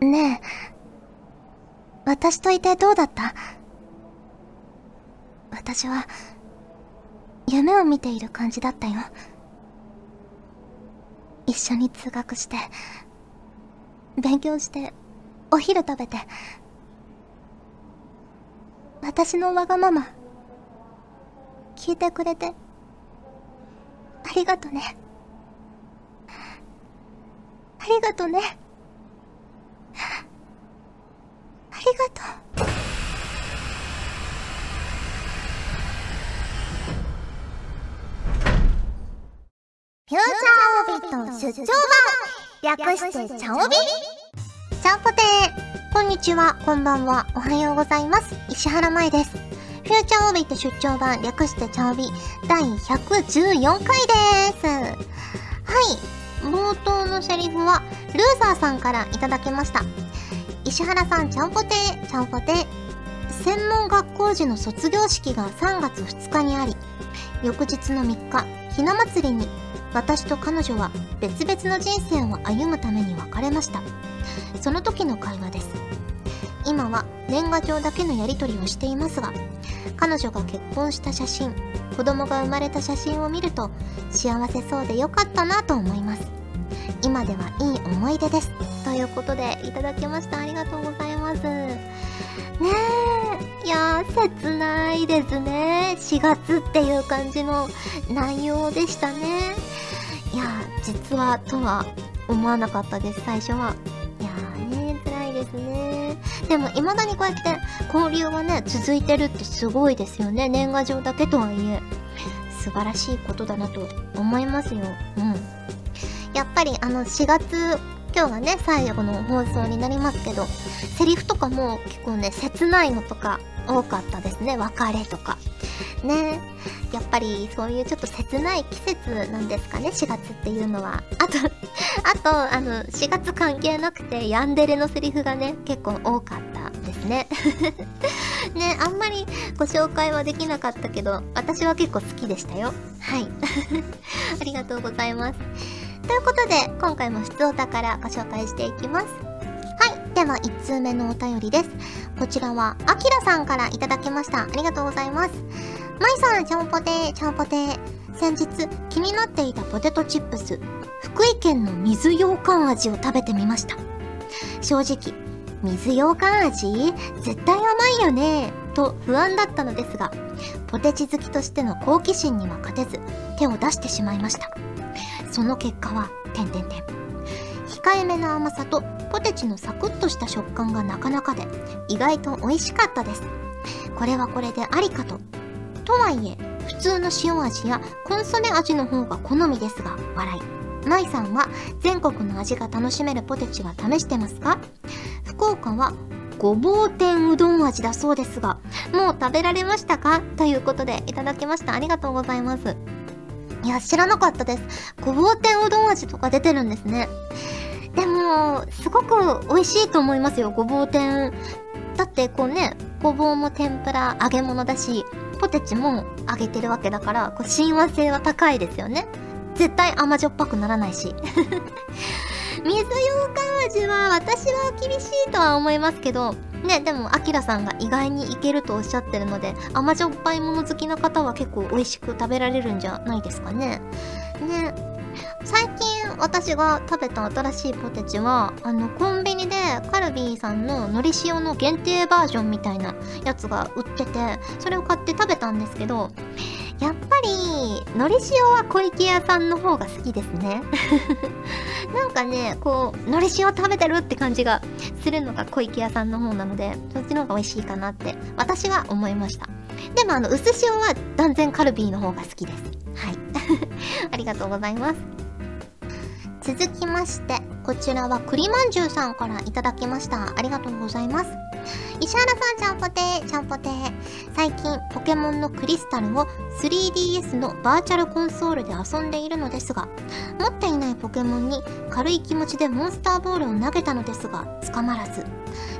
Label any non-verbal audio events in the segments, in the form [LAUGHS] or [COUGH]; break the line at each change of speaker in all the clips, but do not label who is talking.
ねえ、私といてどうだった？私は、夢を見ている感じだったよ。一緒に通学して、勉強して、お昼食べて、私のわがまま、聞いてくれて、ありがとね。ありがとね。ありがとう。
フューチャーオビット出張版略してチャオビ
ちゃんぽてーこんにちは、こんばんは、おはようございます。石原舞です。フューチャーオビット出張版略してチャオビ第114回です。はい。冒頭のセリフは、ルーザーさんからいただきました。石原さん、ちゃんぽてー、ちゃんぽてー。専門学校時の卒業式が3月2日にあり、翌日の3日、ひな祭りに私と彼女は別々の人生を歩むために別れました。その時の会話です。今は年賀状だけのやり取りをしていますが彼女が結婚した写真子供が生まれた写真を見ると幸せそうでよかったなと思います。今ではいい思い出です。ということでいただきました。ありがとうございます。ねえ。いや切ないですね。4月っていう感じの内容でしたね。いや実はとは思わなかったです。最初は。いやーね辛いですね。でも未だにこうやって交流がね続いてるってすごいですよね。年賀状だけとはいえ。素晴らしいことだなと思いますよ。うん。やっぱりあの4月今日がね最後の放送になりますけどセリフとかも結構ね切ないのとか多かったですね。別れとか。ね。やっぱりそういうちょっと切ない季節なんですかね。4月っていうのは。あとあとあの4月関係なくてヤンデレのセリフがね結構多かったですね。[LAUGHS] ねあんまりご紹介はできなかったけど私は結構好きでしたよ。はい。[LAUGHS] ありがとうございます。ということで今回も出お宝ご紹介していきますはいでは1通目のお便りですこちらはあきらさんからいただきましたありがとうございますまいさん、ちゃんぽてー、ちゃんぽてー。先日、気になっていたポテトチップス、福井県の水羊羹味を食べてみました。正直、水羊羹味？絶対甘いよねと不安だったのですが、ポテチ好きとしての好奇心には勝てず、手を出してしまいました。その結果は、てんてんてん。控えめな甘さとポテチのサクッとした食感がなかなかで、意外と美味しかったです。これはこれでありかととはいえ、普通の塩味やコンソメ味の方が好みですが、笑い。舞さんは全国の味が楽しめるポテチは試してますか？福岡はごぼう天うどん味だそうですが、もう食べられましたか？ということでいただきました。ありがとうございます。いや、知らなかったです。ごぼう天うどん味とか出てるんですね。でも、すごく美味しいと思いますよ、ごぼう天。だってこうね、ごぼうも天ぷら揚げ物だし、ポテチも揚げてるわけだから、こう親和性は高いですよね。絶対甘じょっぱくならないし。[LAUGHS] 水羊羹味は私は厳しいとは思いますけど、ね、でも、アキラさんが意外にいけるとおっしゃってるので、甘じょっぱいもの好きな方は結構美味しく食べられるんじゃないですかね。ね。最近私が食べた新しいポテチは、あの、コンビニでカルビーさんの海苔塩の限定バージョンみたいなやつが売ってて、それを買って食べたんですけど、やっぱり、海苔塩は小池屋さんの方が好きですね。[LAUGHS] なんかね、こう、海苔塩食べてるって感じがするのが小池屋さんの方なので、そっちの方が美味しいかなって、私は思いました。でもあの、薄塩は断然カルビーの方が好きです。はい。[LAUGHS] ありがとうございます。続きまして、こちらは栗まんじゅうさんからいただきました。ありがとうございます。石原さん、ちゃんぽてー、ちゃんぽてー。最近、ポケモンのクリスタルを 3DS のバーチャルコンソールで遊んでいるのですが、持っていないポケモンに軽い気持ちでモンスターボールを投げたのですが、捕まらず。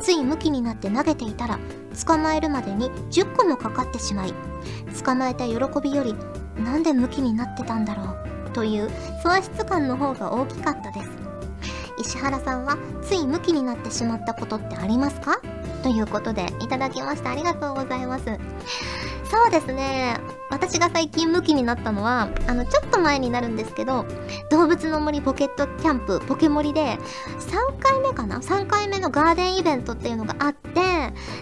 つい向きになって投げていたら、捕まえるまでに10個もかかってしまい、捕まえた喜びより、なんで向きになってたんだろう、という喪失感の方が大きかったです。石原さんはついムキになってしまったことってありますか？ということでいただきました。ありがとうございます。そうですね。私が最近ムキになったのはあのちょっと前になるんですけど動物の森ポケットキャンプポケモリで3回目かな？3回目のガーデンイベントっていうのがあって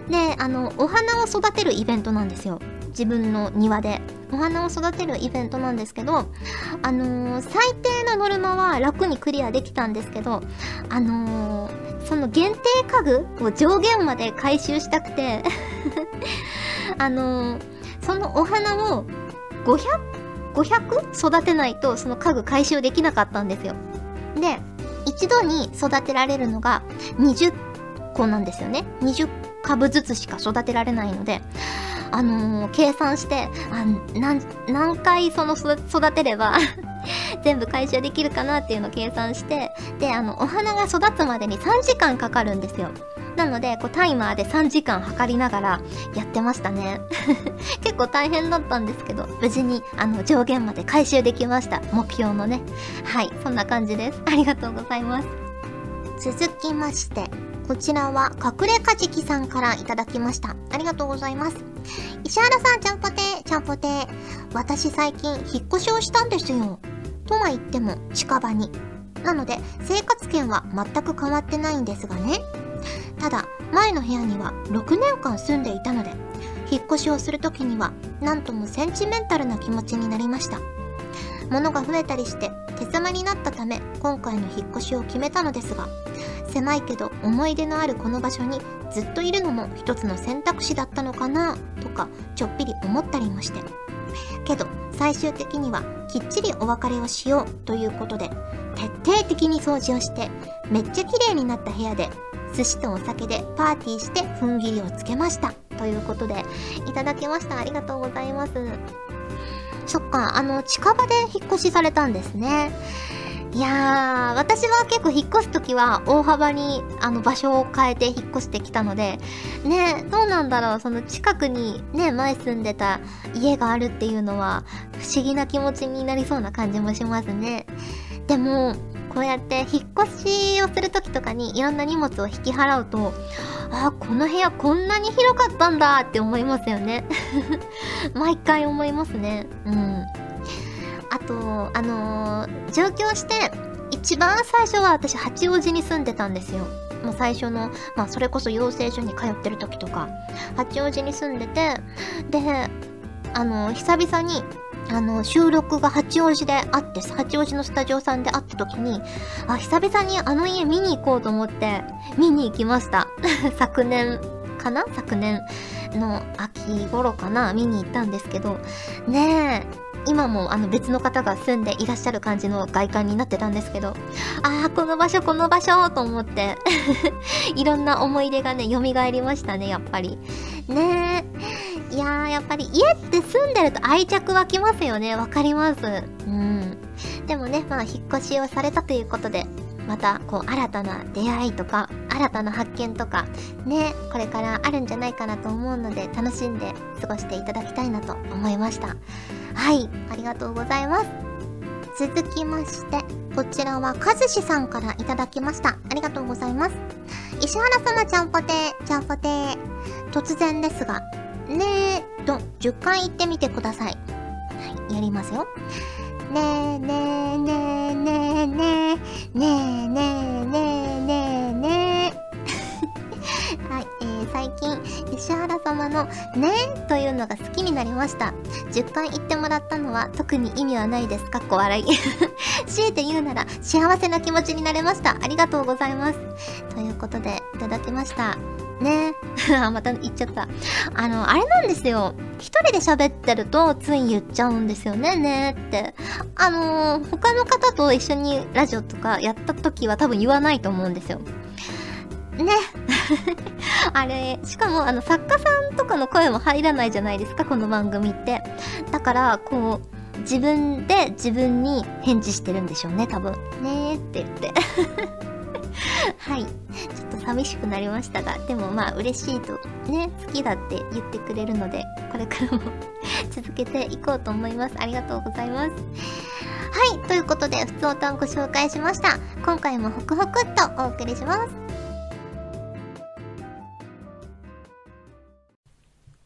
であのお花を育てるイベントなんですよ。自分の庭で。お花を育てるイベントなんですけどあのー、最低のノルマは楽にクリアできたんですけどあのー、その限定家具を上限まで回収したくて [LAUGHS] あのー、そのお花を500 500育てないとその家具回収できなかったんですよ。で一度に育てられるのが20個なんですよね。20株ずつしか育てられないのであのー、計算して、あ何、何回その育てれば [LAUGHS] 全部回収できるかなっていうのを計算して、で、あの、お花が育つまでに3時間かかるんですよ。なので、こう、タイマーで3時間測りながらやってましたね。[LAUGHS] 結構大変だったんですけど、無事に、あの、上限まで回収できました。目標のね。はい、そんな感じです。ありがとうございます。続きまして、こちらは隠れかじきさんからいただきました。ありがとうございます。石原さん、ちゃんぽてー、ちゃんぽてー。私最近引っ越しをしたんですよ。とは言っても近場に。なので生活圏は全く変わってないんですがね。ただ、前の部屋には6年間住んでいたので、引っ越しをするときには、なんともセンチメンタルな気持ちになりました。物が増えたりして手狭になったため今回の引っ越しを決めたのですが狭いけど思い出のあるこの場所にずっといるのも一つの選択肢だったのかなとかちょっぴり思ったりもして。けど最終的にはきっちりお別れをしようということで徹底的に掃除をしてめっちゃ綺麗になった部屋で寿司とお酒でパーティーして踏ん切りをつけましたということでいただきました。ありがとうございます。そっか、あの、近場で引っ越しされたんですね。いやー、私は結構引っ越す時は大幅にあの場所を変えて引っ越してきたので、ね、どうなんだろう、その近くにね、前住んでた家があるっていうのは不思議な気持ちになりそうな感じもしますね。でも、こうやって引っ越しをするときとかにいろんな荷物を引き払うと、ああ、この部屋こんなに広かったんだって思いますよね。[LAUGHS] 毎回思いますね。うん。あと、あのー、上京して、一番最初は私八王子に住んでたんですよ。もう最初の、まあそれこそ養成所に通ってる時とか、八王子に住んでて、で、あの、久々にあの、収録が八王子であって、八王子のスタジオさんで会った時に、あ、久々にあの家見に行こうと思って、見に行きました。[LAUGHS] 昨年かな？昨年の秋頃かな？見に行ったんですけど、ねえ、今もあの別の方が住んでいらっしゃる感じの外観になってたんですけど、ああ、この場所、この場所と思って [LAUGHS] いろんな思い出がね、蘇りましたね、やっぱり。ねえ。いやー、やっぱり家って住んでると愛着湧きますよね。わかります。うん。でもね、まあ、引っ越しをされたということで、また、こう、新たな出会いとか、新たな発見とか、ね、これからあるんじゃないかなと思うので、楽しんで過ごしていただきたいなと思いました。はい、ありがとうございます。続きまして、こちらはかずしさんからいただきました。ありがとうございます。石原様ちゃんぽてー、ちゃんぽてー。突然ですが、ねーと10回言ってみてください。はい、やりますよ。ねーねーねーねーねーねーねーねーねーねーねーはい、えー、最近、石原様のねーというのが好きになりました。10回言ってもらったのは特に意味はないです。か？っこ笑い。[LAUGHS] 強いて言うなら幸せな気持ちになれました。ありがとうございます。ということで、いただきました。ね。[LAUGHS] また言っちゃった。あの、あれなんですよ。一人で喋ってるとつい言っちゃうんですよね、ねって。あのー、他の方と一緒にラジオとかやった時は多分言わないと思うんですよ。ね。[LAUGHS] あれ、しかもあの作家さんとかの声も入らないじゃないですか、この番組って。だから、こう、自分で自分に返事してるんでしょうね、多分。ねーって言って。[LAUGHS] はい。ちょっと寂しくなりましたが、でもまあ嬉しいと、ね、好きだって言ってくれるので、これからも [LAUGHS] 続けていこうと思います。ありがとうございます。はいということでふつおたんご紹介しました今回もホクホクっとお送りします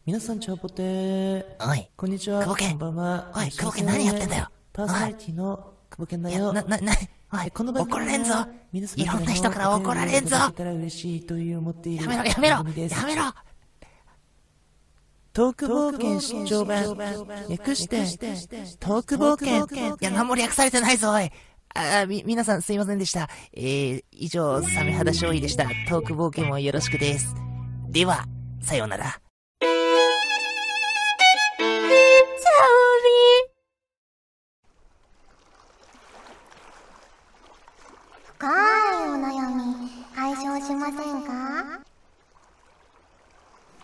皆さん、チャオポテー。
おい、
こんにちは。
久保健
こんばんは。
おい久保健何やってんだよ
パーソナリティの久保健だよ。
な、な、な、おい、
この
怒られんぞいろんな人から怒られんぞやめろ、やめろやめろ
トーク冒険出張版。略して、トーク冒険。
いや、何も略されてないぞ、おい。あ、み、皆さんすいませんでした。えー、以上、サメ肌勝利でした。トーク冒険もよろしくです。では、さようなら。
深いお悩み解消しませんか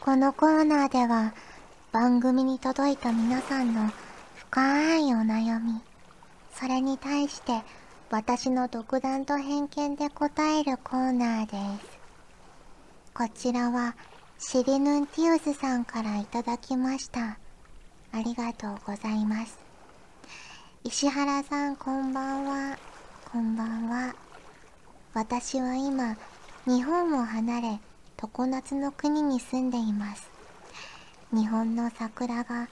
このコーナーでは番組に届いた皆さんの深いお悩みそれに対して私の独断と偏見で答えるコーナーです。こちらはシリヌンティウスさんからいただきました。ありがとうございます。石原さんこんばんは。こんばんは。私は今日本を離れ常夏の国に住んでいます。日本の桜が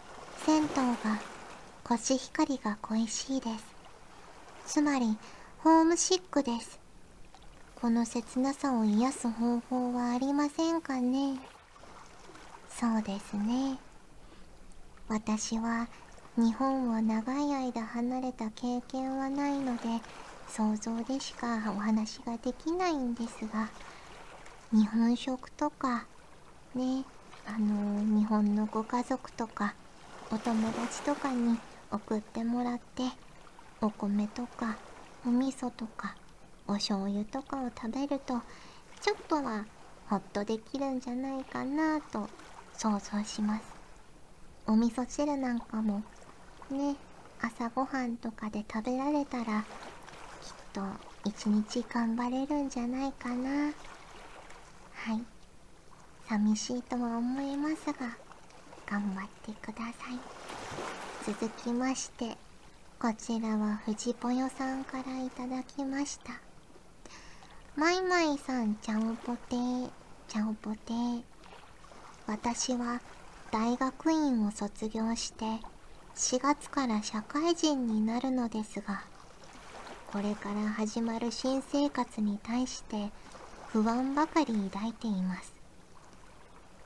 銭湯がコシヒカリが恋しいです。つまりホームシックです。この切なさを癒す方法はありませんかね？そうですね。私は日本を長い間離れた経験はないので想像でしかお話ができないんですが日本食とかねあの日本のご家族とかお友達とかに送ってもらってお米とかお味噌とかお醤油とかを食べるとちょっとはほっとできるんじゃないかなと想像します。お味噌汁なんかもね朝ごはんとかで食べられたらと一日頑張れるんじゃないかな。はい。寂しいとは思いますが頑張ってください。続きましてこちらは藤ぽよさんからいただきました。マイマイさんちゃんぽてーちゃんぽて私は大学院を卒業して4月から社会人になるのですがこれから始まる新生活に対して不安ばかり抱いています。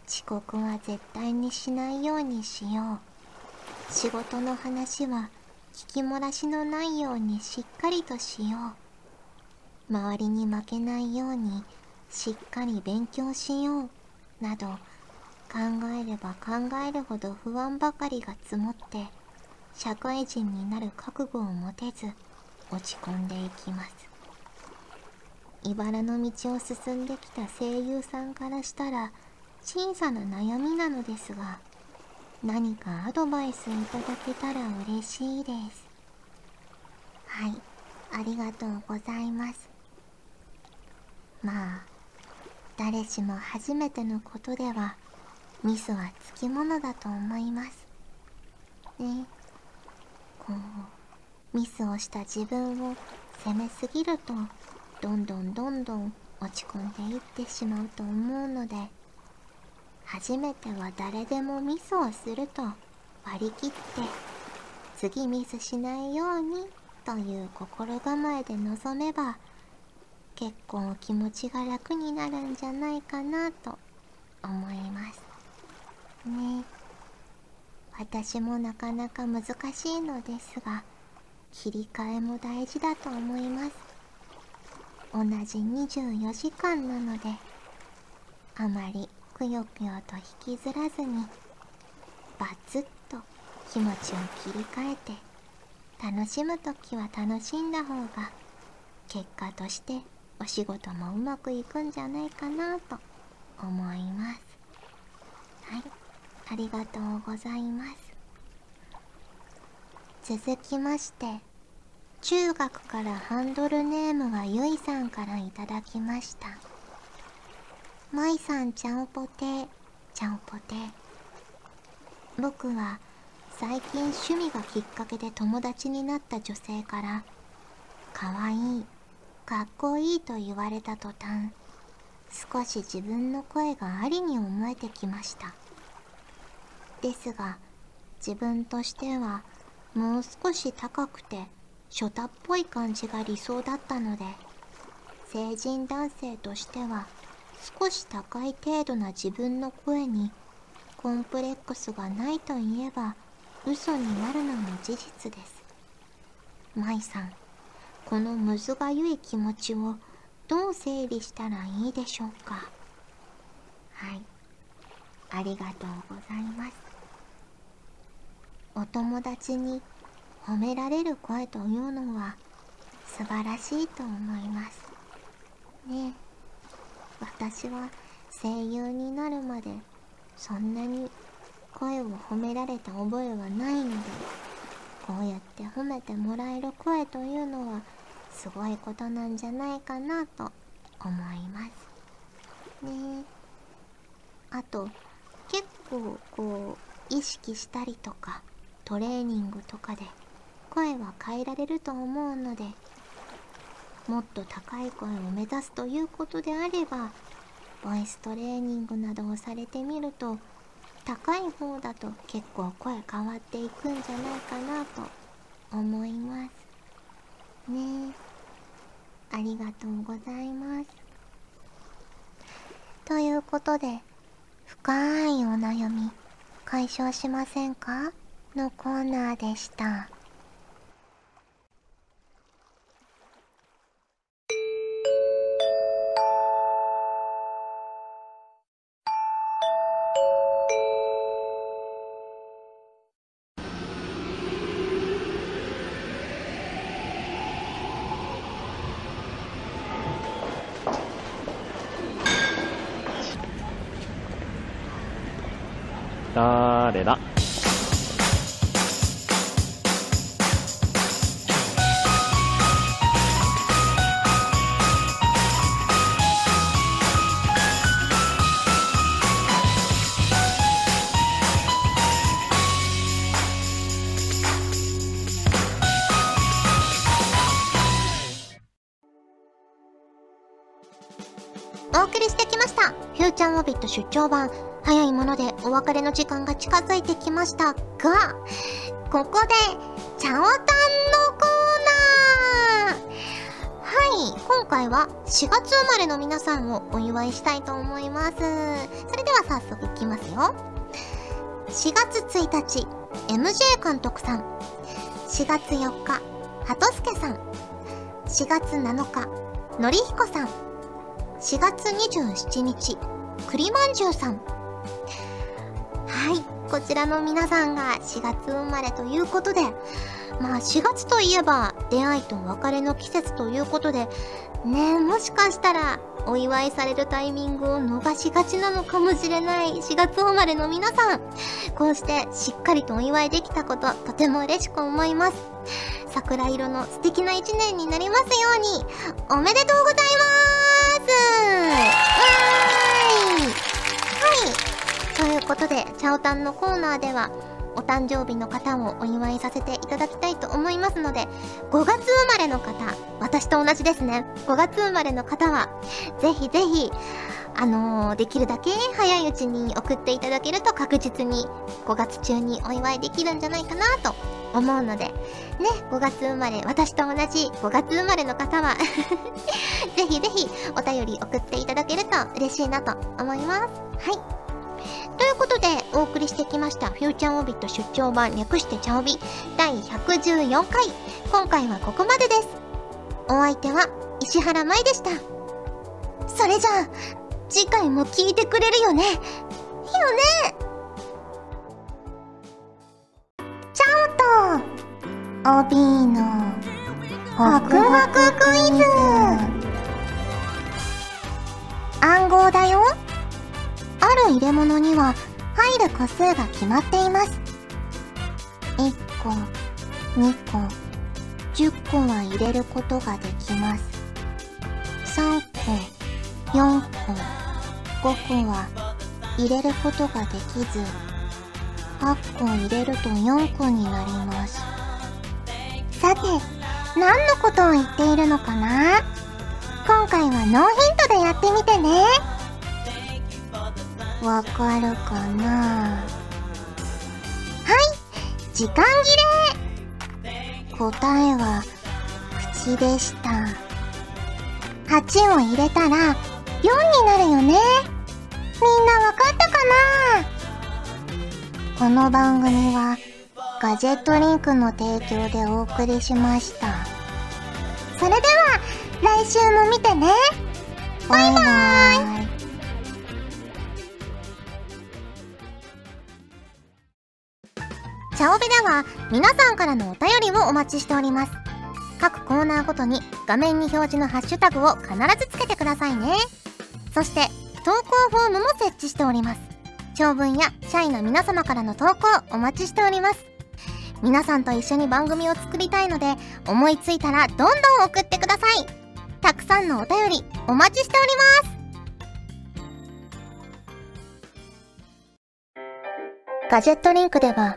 遅刻は絶対にしないようにしよう。仕事の話は聞き漏らしのないようにしっかりとしよう。周りに負けないようにしっかり勉強しよう。など考えれば考えるほど不安ばかりが積もって社会人になる覚悟を持てず落ち込んでいきます。茨の道を進んできた声優さんからしたら小さな悩みなのですが何かアドバイスいただけたら嬉しいです。はいありがとうございます。まあ誰しも初めてのことではミスはつきものだと思います。ねこうミスをした自分を責めすぎるとどんどんどんどん落ち込んでいってしまうと思うので初めては誰でもミスをすると割り切って次ミスしないようにという心構えで臨めば結構気持ちが楽になるんじゃないかなと思います。ね。私もなかなか難しいのですが切り替えも大事だと思います。同じ24時間なのであまりくよくよと引きずらずにバツッと気持ちを切り替えて楽しむ時は楽しんだ方が結果としてお仕事もうまくいくんじゃないかなと思います。はい。ありがとうございます。続きまして中学からハンドルネームはゆいさんからいただきました。まいさんちゃんぽて。ちゃんぽて。僕は最近趣味がきっかけで友達になった女性から可愛いかっこいいと言われた途端少し自分の声がありに思えてきました。ですが自分としてはもう少し高くて初太っぽい感じが理想だったので成人男性としては少し高い程度な自分の声にコンプレックスがないといえば嘘になるのも事実です。舞さんこのむずがゆい気持ちをどう整理したらいいでしょうか？はい。ありがとうございます。お友達に褒められる声というのは素晴らしいと思います。ねえ私は声優になるまでそんなに声を褒められた覚えはないのでこうやって褒めてもらえる声というのはすごいことなんじゃないかなと思います。ねえあと結構こう意識したりとかトレーニングとかで声は変えられると思うのでもっと高い声を目指すということであればボイストレーニングなどをされてみると高い方だと結構声変わっていくんじゃないかなと思います。ねありがとうございます。ということで深いお悩み解消しませんか？のコーナーでした。ーチャーオビット出張版早いものでお別れの時間が近づいてきましたがここでチャオタンのコーナー。はい今回は4月生まれの皆さんをお祝いしたいと思います。それでは早速いきますよ。4月1日 MJ 監督さん。4月4日ハトスケさん。4月7日のりひこさん。4月27日栗まんじゅうさん。はいこちらの皆さんが4月生まれということでまあ4月といえば出会いと別れの季節ということでねえもしかしたらお祝いされるタイミングを逃しがちなのかもしれない4月生まれの皆さん。こうしてしっかりとお祝いできたこととても嬉しく思います。桜色の素敵な一年になりますようにおめでとうございます。ことで、チャオタンのコーナーでは、お誕生日の方をお祝いさせていただきたいと思いますので、5月生まれの方、私と同じですね。5月生まれの方は、ぜひぜひ、あのーできるだけ早いうちに送っていただけると確実に5月中にお祝いできるんじゃないかなと思うので、ね、5月生まれ、私と同じ5月生まれの方は、[LAUGHS] ぜひぜひお便り送っていただけると嬉しいなと思います。はい。ということで、お送りしてきました、フューチャーオビット出張版略してチャオビ第114回。今回はここまでです。お相手は石原舞でした。それじゃあ、次回も聞いてくれるよね。よねチャオと、オビーの、ホクホククイズ。暗号だよ。ある入れ物には入る個数が決まっています。1個、2個、10個は入れることができます。3個、4個、5個は入れることができず、8個入れると4個になりますさて何のことを言っているのかな？今回はノーヒントでやってみてねわかるかな？はい時間切れ。答えは口でした。8を入れたら4になるよね。みんなわかったかな？この番組はガジェットリンクの提供でお送りしました。それでは来週も見てね。バイバーイ。チャオベでは皆さんからのお便りをお待ちしております。各コーナーごとに画面に表示のハッシュタグを必ずつけてくださいね。そして投稿フォームも設置しております。長文や社員の皆様からの投稿お待ちしております。皆さんと一緒に番組を作りたいので思いついたらどんどん送ってください。たくさんのお便りお待ちしております。ガジェットリンクでは